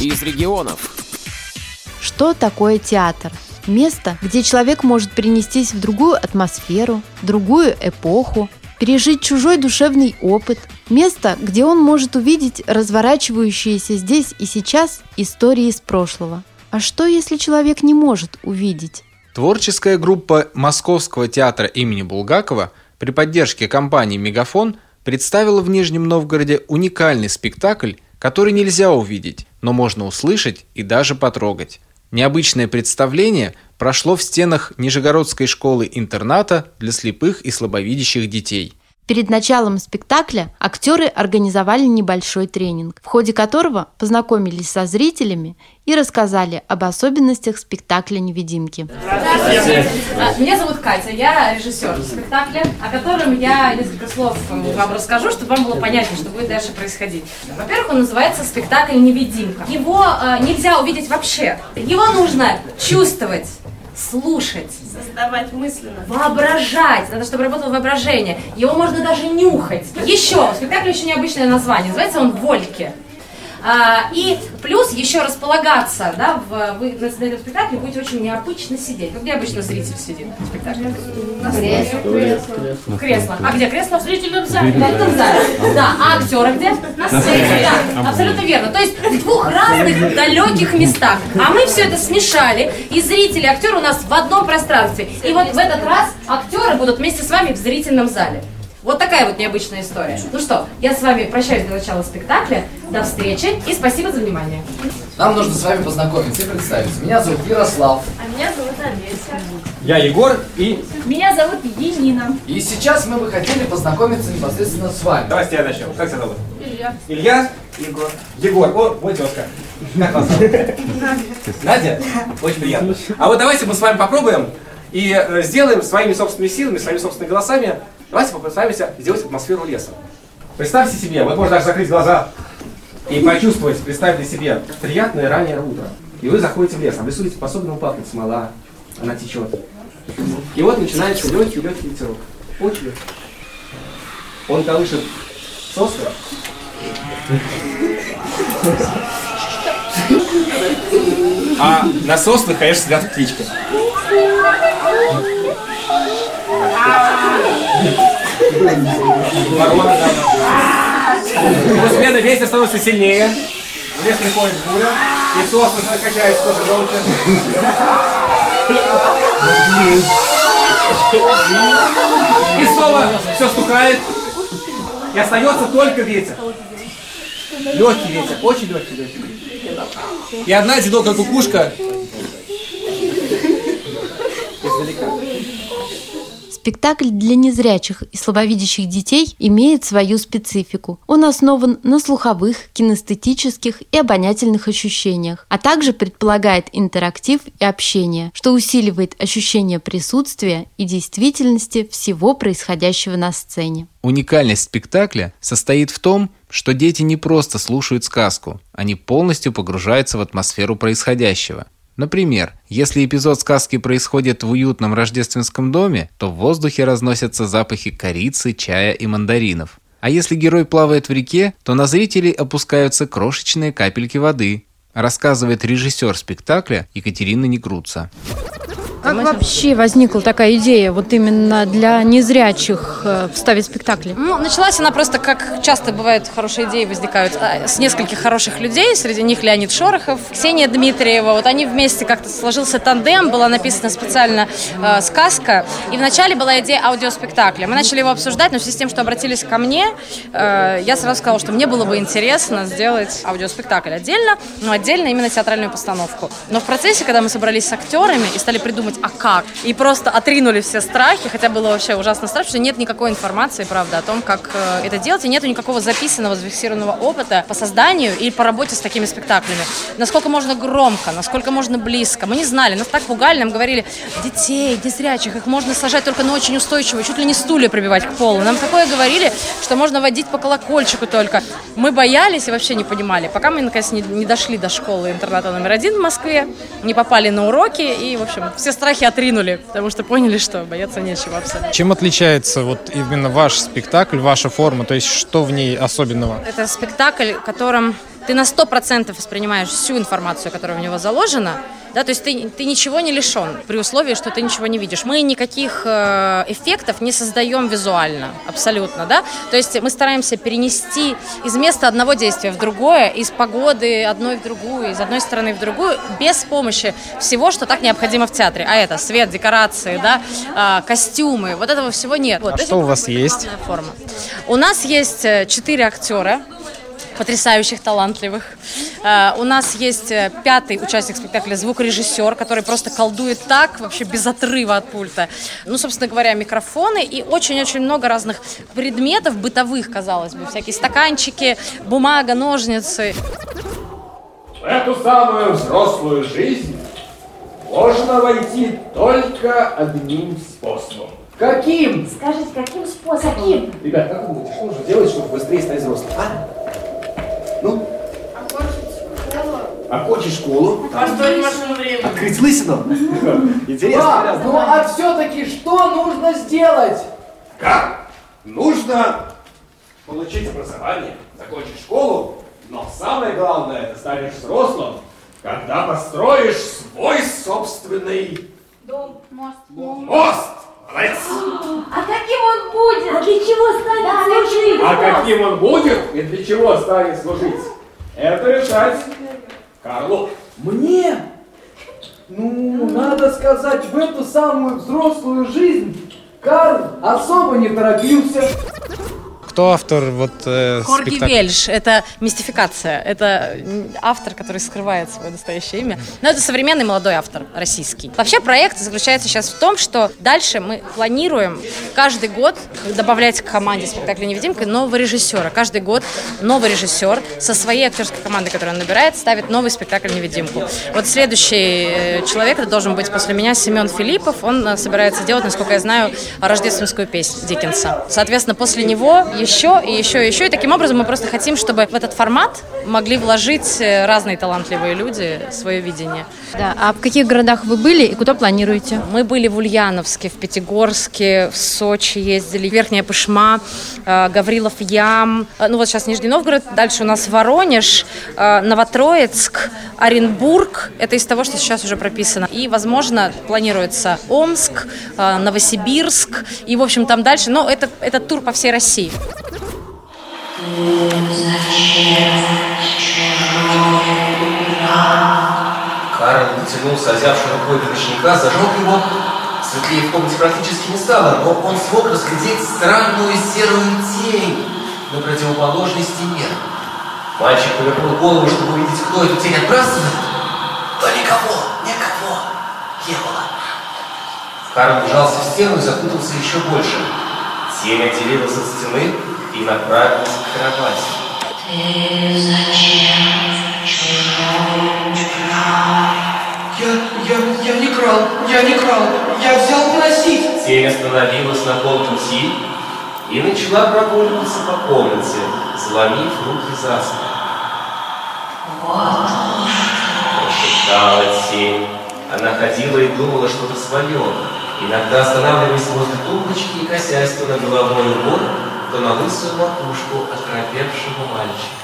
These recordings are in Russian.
из регионов. Что такое театр? Место, где человек может перенестись в другую атмосферу, другую эпоху, пережить чужой душевный опыт. Место, где он может увидеть разворачивающиеся здесь и сейчас истории из прошлого. А что, если человек не может увидеть? Творческая группа Московского театра имени Булгакова при поддержке компании «Мегафон» представила в Нижнем Новгороде уникальный спектакль, который нельзя увидеть, но можно услышать и даже потрогать. Необычное представление прошло в стенах Нижегородской школы-интерната для слепых и слабовидящих детей. Перед началом спектакля актеры организовали небольшой тренинг, в ходе которого познакомились со зрителями и рассказали об особенностях спектакля «Невидимки». Здравствуйте. А, меня зовут Катя, я режиссер спектакля, о котором я несколько слов вам расскажу, чтобы вам было понятнее, что будет дальше происходить. Во-первых, он называется спектакль «Невидимка». Его э, нельзя увидеть вообще. Его нужно чувствовать слушать, создавать мысленно, воображать, надо, чтобы работало воображение. Его можно даже нюхать. Еще, у спектакля еще необычное название, называется он «Вольки». А, и плюс еще располагаться, да, в, вы на, этом спектакле будете очень необычно сидеть. Как где обычно зритель сидит в спектакле? На кресле. В кресло. А где кресло? В зрительном зале. В зрительном зале. Да. А актеры где? На сцене. Да, абсолютно верно. То есть в двух разных далеких местах. А мы все это смешали, и зрители, и актеры у нас в одном пространстве. И вот в этот раз актеры будут вместе с вами в зрительном зале. Вот такая вот необычная история. Ну что, я с вами прощаюсь до начала спектакля. До встречи и спасибо за внимание. Нам нужно с вами познакомиться и представиться. Меня зовут Ярослав. А меня зовут Олеся. Я Егор и... Меня зовут Енина. И сейчас мы бы хотели познакомиться непосредственно с вами. Давайте я начнем. Как тебя зовут? Илья. Илья? Егор. Егор. О, вот тезка. Как вас зовут? Надя? Очень приятно. А вот давайте мы с вами попробуем и э, сделаем своими собственными силами, своими собственными голосами Давайте попытаемся сделать атмосферу леса. Представьте себе, вы можете даже закрыть глаза и почувствовать, представьте себе приятное раннее утро. И вы заходите в лес, а в лесу ведь по-особенному пахнет смола, она течет. И вот начинается легкий-легкий ветерок. Очень легкий. Он колышет сосны. А на соснах, конечно, сидят птички. Постепенно ветер становится сильнее. В лес приходит буря. И сосны качаются тоже громче. И снова все стукает. И остается только ветер. Легкий ветер, очень легкий ветер. И одна одинокая кукушка издалека. Спектакль для незрячих и слабовидящих детей имеет свою специфику. Он основан на слуховых, кинестетических и обонятельных ощущениях, а также предполагает интерактив и общение, что усиливает ощущение присутствия и действительности всего происходящего на сцене. Уникальность спектакля состоит в том, что дети не просто слушают сказку, они полностью погружаются в атмосферу происходящего – Например, если эпизод сказки происходит в уютном рождественском доме, то в воздухе разносятся запахи корицы, чая и мандаринов. А если герой плавает в реке, то на зрителей опускаются крошечные капельки воды, рассказывает режиссер спектакля Екатерина Некруца. Как вообще возникла такая идея вот именно для незрячих э, вставить спектакли? Ну, началась она просто, как часто бывает, хорошие идеи возникают а, с нескольких хороших людей, среди них Леонид Шорохов, Ксения Дмитриева. Вот они вместе как-то сложился тандем, была написана специально э, сказка, и вначале была идея аудиоспектакля. Мы начали его обсуждать, но в связи с тем, что обратились ко мне, э, я сразу сказала, что мне было бы интересно сделать аудиоспектакль отдельно, но отдельно именно театральную постановку. Но в процессе, когда мы собрались с актерами и стали придумывать, а как? И просто отринули все страхи, хотя было вообще ужасно страшно, что нет никакой информации, правда, о том, как э, это делать, и нету никакого записанного, зафиксированного опыта по созданию или по работе с такими спектаклями. Насколько можно громко, насколько можно близко. Мы не знали, нас так пугали, нам говорили, детей, незрячих, их можно сажать только на очень устойчиво, чуть ли не стулья прибивать к полу. Нам такое говорили, что можно водить по колокольчику только. Мы боялись и вообще не понимали, пока мы, наконец, не, не дошли до школы интерната номер один в Москве, не попали на уроки, и, в общем, все страхи отринули, потому что поняли, что бояться нечего абсолютно. Чем отличается вот именно ваш спектакль, ваша форма, то есть что в ней особенного? Это спектакль, в котором ты на 100% воспринимаешь всю информацию, которая в него заложена, да, то есть ты, ты ничего не лишен, при условии, что ты ничего не видишь. Мы никаких э, эффектов не создаем визуально, абсолютно, да. То есть мы стараемся перенести из места одного действия в другое, из погоды одной в другую, из одной стороны в другую, без помощи всего, что так необходимо в театре. А это свет, декорации, да, э, костюмы, вот этого всего нет. Вот, а что у вас есть? Форма. У нас есть э, четыре актера, потрясающих, талантливых. Uh, у нас есть э, пятый участник спектакля звукорежиссер, который просто колдует так, вообще без отрыва от пульта. Ну, собственно говоря, микрофоны и очень-очень много разных предметов бытовых, казалось бы, всякие стаканчики, бумага, ножницы. В эту самую взрослую жизнь можно войти только одним способом. Каким? Скажите, каким способом? Каким? Ребят, как вы думаете, что нужно делать, чтобы быстрее стать взрослым? А? Окончить школу. Построить машину времени. Открыть лысину. Интересно. Да, ну а все-таки что нужно сделать? Как? Нужно получить образование, закончить школу, но самое главное, ты станешь взрослым, когда построишь свой собственный Дом, мост. мост. Молодец. А каким он будет? А для чего станет служить? А каким он будет и для чего станет служить? Это решать Карлу. Мне? Ну, надо сказать, в эту самую взрослую жизнь Карл особо не торопился. Кто автор вот э, Корги спектакля? Вельш – это мистификация. Это автор, который скрывает свое настоящее имя. Но это современный молодой автор, российский. Вообще проект заключается сейчас в том, что дальше мы планируем каждый год добавлять к команде спектакля «Невидимка» нового режиссера. Каждый год новый режиссер со своей актерской командой, которую он набирает, ставит новый спектакль «Невидимку». Вот следующий э, человек, это должен быть после меня Семен Филиппов. Он э, собирается делать, насколько я знаю, рождественскую песнь Диккенса. Соответственно, после него еще и еще и еще. И таким образом мы просто хотим, чтобы в этот формат могли вложить э, разные талантливые люди свое видение. Да. А в каких городах вы были и куда планируете? Мы были в Ульяновске, в Пятигорске, в Сочи ездили, Верхняя Пышма, э, Гаврилов Ям, э, ну вот сейчас Нижний Новгород, дальше у нас Воронеж, Новотроицк, Оренбург, это из того, что сейчас уже прописано. И, возможно, планируется Омск, Новосибирск, и, в общем, там дальше, но это, это тур по всей России. Карл потянулся озявшей рукой до ночника, зажег его. Светлее в комнате практически не стало, но он смог разглядеть странную серую тень на противоположной стене. Мальчик повернул голову, чтобы увидеть, кто эту тень отбрасывает. Но никого, никого не было. Карл вжался в стену и запутался еще больше. Тень отделилась от стены и направилась к кровати. Я, я, я не крал, я не крал, я взял просить. Тень остановилась на полпути и начала прогуливаться по комнате, заломив руки за спину. Прошептала тень. Она ходила и думала что-то свое, иногда останавливаясь возле тумбочки и косясь то на головной убор, то на лысую макушку окропевшего мальчика.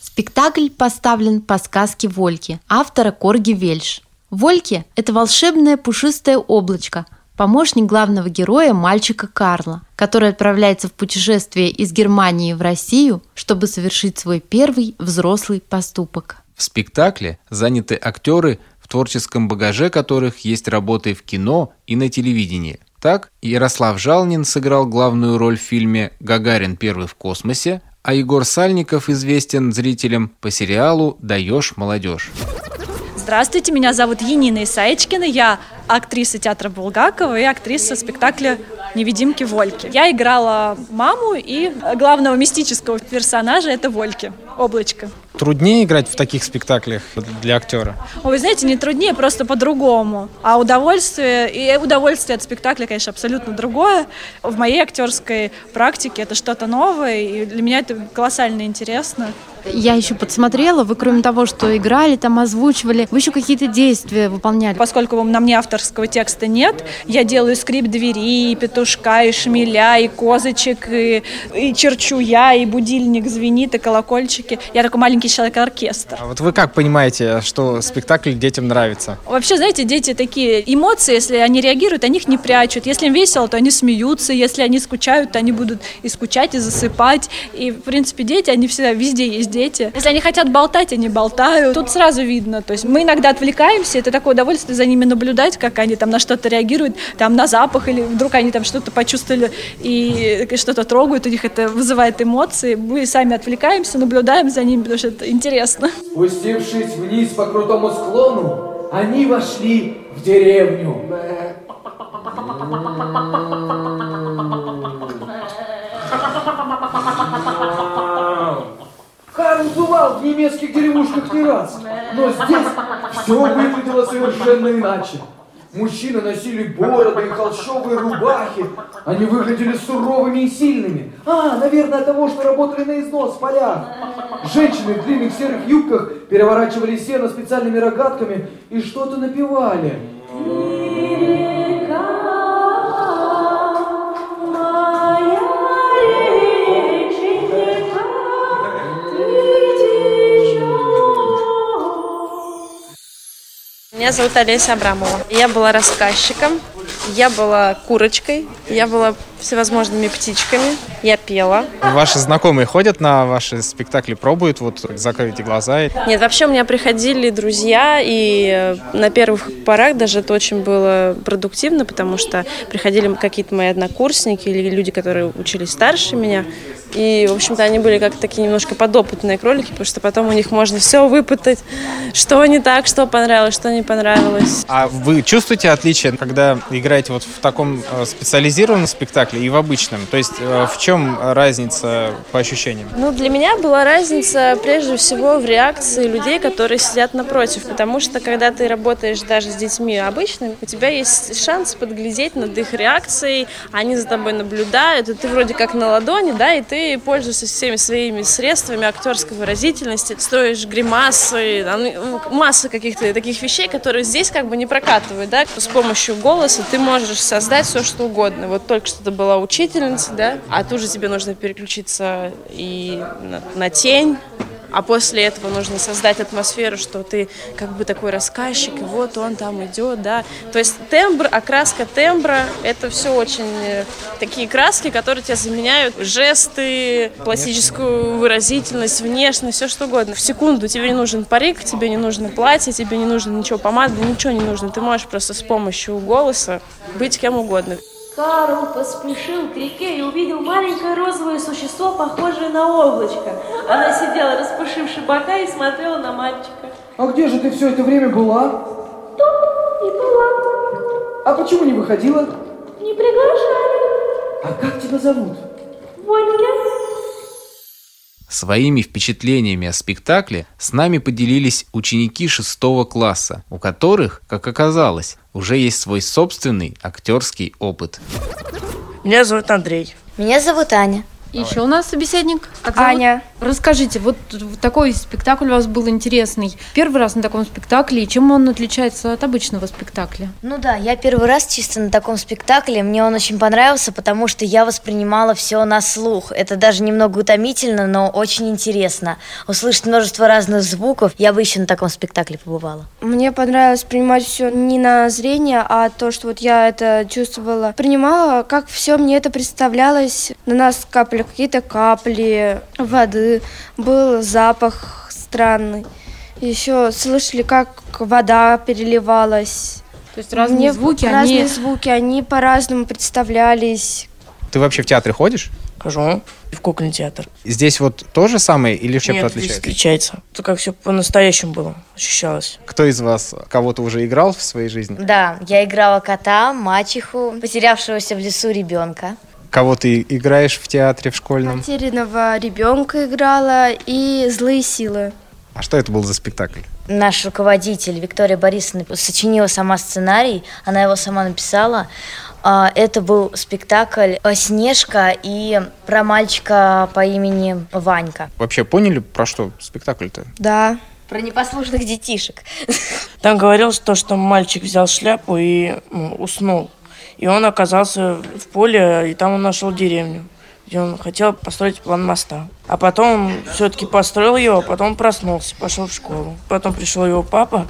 Спектакль поставлен по сказке Вольки, автора Корги Вельш. Вольки – это волшебное пушистое облачко, помощник главного героя мальчика Карла, который отправляется в путешествие из Германии в Россию, чтобы совершить свой первый взрослый поступок. В спектакле заняты актеры, в творческом багаже которых есть работы в кино и на телевидении. Так, Ярослав Жалнин сыграл главную роль в фильме «Гагарин первый в космосе», а Егор Сальников известен зрителям по сериалу «Даешь молодежь». Здравствуйте, меня зовут Енина Исаечкина, я актриса театра Булгакова и актриса спектакля «Невидимки Вольки». Я играла маму и главного мистического персонажа – это Вольки, облачко. Труднее играть в таких спектаклях для актера? Ой, вы знаете, не труднее, просто по-другому. А удовольствие, и удовольствие от спектакля, конечно, абсолютно другое. В моей актерской практике это что-то новое, и для меня это колоссально интересно. Я еще подсмотрела, вы кроме того, что играли, там озвучивали, вы еще какие-то действия выполняли. Поскольку на мне авторского текста нет, я делаю скрип двери, и петушка, и шмеля, и козочек, и, и черчу я, и будильник звенит, и колокольчик. мальчики. Я такой маленький человек-оркестр. А вот вы как понимаете, что спектакль детям нравится? Вообще, знаете, дети такие эмоции, если они реагируют, они их не прячут. Если им весело, то они смеются. Если они скучают, то они будут и скучать, и засыпать. И, в принципе, дети, они всегда, везде есть дети. Если они хотят болтать, они болтают. Тут сразу видно. То есть мы иногда отвлекаемся, это такое удовольствие за ними наблюдать, как они там на что-то реагируют, там на запах, или вдруг они там что-то почувствовали и что-то трогают, у них это вызывает эмоции. Мы сами отвлекаемся, наблюдаем за ними, потому что это интересно. Спустившись вниз по крутому склону, они вошли в деревню. Карл бывал в немецких деревушках не раз, но здесь все выглядело совершенно иначе. Мужчины носили бороды и холщовые рубахи. Они выглядели суровыми и сильными. А, наверное, от того, что работали на износ в полях. Женщины в длинных серых юбках переворачивали сено специальными рогатками и что-то напевали. Меня зовут Олеся Абрамова. Я была рассказчиком, я была курочкой, я была всевозможными птичками, я пела. Ваши знакомые ходят на ваши спектакли, пробуют, вот закройте глаза. Нет, вообще у меня приходили друзья, и э, на первых порах даже это очень было продуктивно, потому что приходили какие-то мои однокурсники или люди, которые учились старше меня. И, в общем-то, они были как такие немножко подопытные кролики, потому что потом у них можно все выпытать, что не так, что понравилось, что не понравилось. А вы чувствуете отличие, когда играете вот в таком э, специализированном спектакле и в обычном? То есть э, в чем разница по ощущениям? Ну, для меня была разница прежде всего в реакции людей, которые сидят напротив, потому что когда ты работаешь даже с детьми обычными, у тебя есть шанс подглядеть над их реакцией, они за тобой наблюдают, и ты вроде как на ладони, да, и ты пользуешься всеми своими средствами актерской выразительности, строишь гримасы, ну, масса каких-то таких вещей, которые здесь как бы не прокатывают, да, с помощью голоса ты можешь создать все, что угодно. Вот только что ты была учительница, да, а тут же тебе нужно переключиться и на, на тень, а после этого нужно создать атмосферу, что ты как бы такой рассказчик, и вот он там идет, да. То есть тембр, окраска тембра, это все очень э, такие краски, которые тебя заменяют жесты, пластическую выразительность, внешность, все что угодно. В секунду тебе не нужен парик, тебе не нужно платье, тебе не нужно ничего помады, ничего не нужно. Ты можешь просто с помощью голоса быть кем угодно. Карл поспешил к реке и увидел маленькое розовое существо, похожее на облачко. Она сидела, распушивши бока, и смотрела на мальчика. А где же ты все это время была? Тут и была. А почему не выходила? Не приглашали. А как тебя зовут? Вольке. Своими впечатлениями о спектакле с нами поделились ученики шестого класса, у которых, как оказалось, уже есть свой собственный актерский опыт. Меня зовут Андрей. Меня зовут Аня. Еще у нас собеседник. Как Аня. Расскажите, вот такой спектакль у вас был интересный. Первый раз на таком спектакле, и чем он отличается от обычного спектакля? Ну да, я первый раз чисто на таком спектакле. Мне он очень понравился, потому что я воспринимала все на слух. Это даже немного утомительно, но очень интересно. Услышать множество разных звуков. Я бы еще на таком спектакле побывала. Мне понравилось принимать все не на зрение, а то, что вот я это чувствовала, принимала, как все мне это представлялось. На нас капали какие-то капли воды, был запах странный. Еще слышали, как вода переливалась. То есть разные Мне звуки, разные они- звуки, они по-разному представлялись. Ты вообще в театре ходишь? Хожу в кукольный театр. Здесь вот то же самое или чем-то Нет, здесь отличается? отличается. Это как все по-настоящему было, ощущалось. Кто из вас кого-то уже играл в своей жизни? Да, я играла кота, мачеху, потерявшегося в лесу ребенка. Кого ты играешь в театре в школьном? Потерянного ребенка играла и злые силы. А что это был за спектакль? Наш руководитель Виктория Борисовна сочинила сама сценарий, она его сама написала. А, Это был спектакль «Снежка» и про мальчика по имени Ванька. Вообще поняли, про что спектакль-то? Да. Про непослушных детишек. Там говорилось то, что мальчик взял шляпу и уснул. И он оказался в поле, и там он нашел деревню. где он хотел построить план моста. А потом все-таки построил его, потом проснулся, пошел в школу. Потом пришел его папа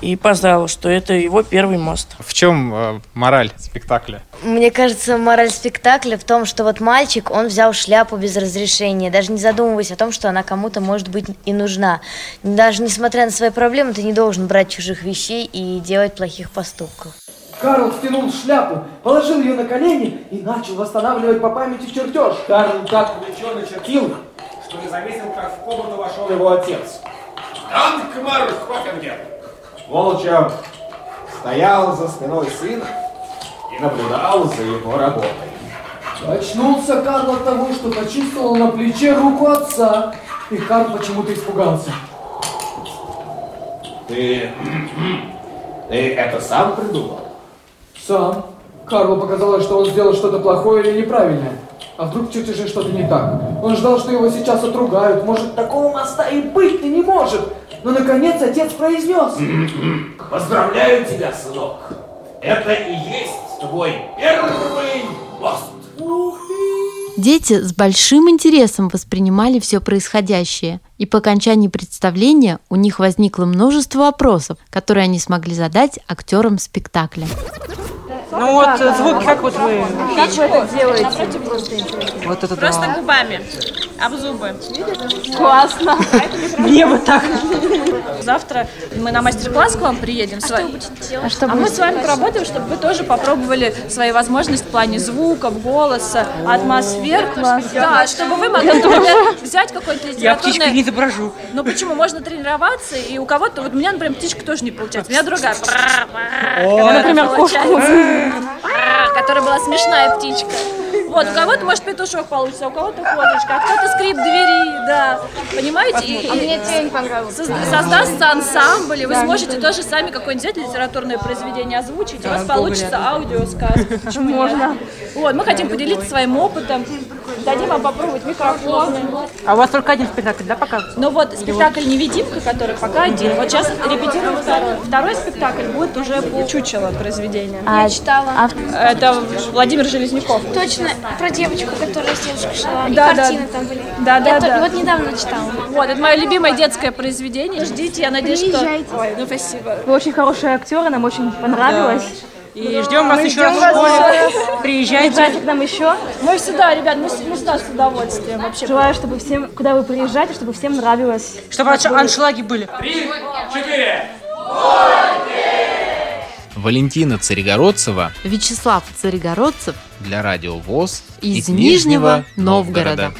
и поздравил, что это его первый мост. В чем э, мораль спектакля? Мне кажется, мораль спектакля в том, что вот мальчик, он взял шляпу без разрешения, даже не задумываясь о том, что она кому-то может быть и нужна. Даже несмотря на свои проблемы, ты не должен брать чужих вещей и делать плохих поступков. Карл стянул шляпу, положил ее на колени и начал восстанавливать по памяти чертеж. Карл так увлеченно чертил, что не заметил, как в комнату вошел его отец. Данкмар Хофенген! Молча стоял за спиной сына и наблюдал за его работой. Очнулся Карл от того, что почувствовал на плече руку отца. И Карл почему-то испугался. Ты... Ты это сам придумал? Сам. Карлу показалось, что он сделал что-то плохое или неправильное. А вдруг в чертеже что-то не так? Он ждал, что его сейчас отругают. Может, такого моста и быть не может. Но, наконец, отец произнес. Поздравляю тебя, сынок. Это и есть твой первый мост. Дети с большим интересом воспринимали все происходящее, и по окончании представления у них возникло множество вопросов, которые они смогли задать актерам спектакля. Ну вот звук, как вот вы? Как вы это делаете? Просто интересно. Вот это Просто губами, об зубы. Классно. Мне бы так. Завтра мы на мастер-класс к вам приедем. вами. А что А мы с вами поработаем, чтобы вы тоже попробовали свои возможности в плане звуков, голоса, атмосфер. Да, чтобы вы могли, например, взять какой-то Я птичкой не литературный... изображу. Ну почему? Можно тренироваться, и у кого-то... Вот у меня, например, птичка тоже не получается. У меня другая. Например, кошку. Которая была смешная птичка. Вот, у кого-то, может, петушок получится, у кого-то кошечка, а кто-то скрип двери, да. Понимаете? И- А и- мне тень понравился. Созда- Создастся ансамбль, и вы Да, сможете не тоже сами какое-нибудь взять литературное произведение озвучить, и у Да, вас получится аудиосказка. Можно. Вот, мы хотим поделиться своим опытом, дадим вам попробовать микрофоны. А у вас только один спектакль, да, пока? Ну вот спектакль «Невидимка», который пока один. Вот сейчас репетируем второй. Второй спектакль будет уже по чучело произведения. Я читала. Это Владимир Железняков. Точно, про девочку, которая с девушкой шла. И Да, да. картины там были. Да, да, Я да. Вот недавно читала. Вот, это мое любимое детское произведение. Ждите, я надеюсь, что... Приезжайте. Ой, ну спасибо. Вы очень хорошие актеры, нам очень понравилось. И ждем вас Мы еще раз в ждем школе. Приезжайте. Приезжайте к нам еще. Мы всегда, ребят, мы, мы всегда с удовольствием вообще. Желаю, чтобы всем, куда вы приезжаете, чтобы всем нравилось. Чтобы анш- аншлаги были. Три, четыре. Валентина Царегородцева Вячеслав Царегородцев для Радио ВОЗ из Нижнего Новгорода.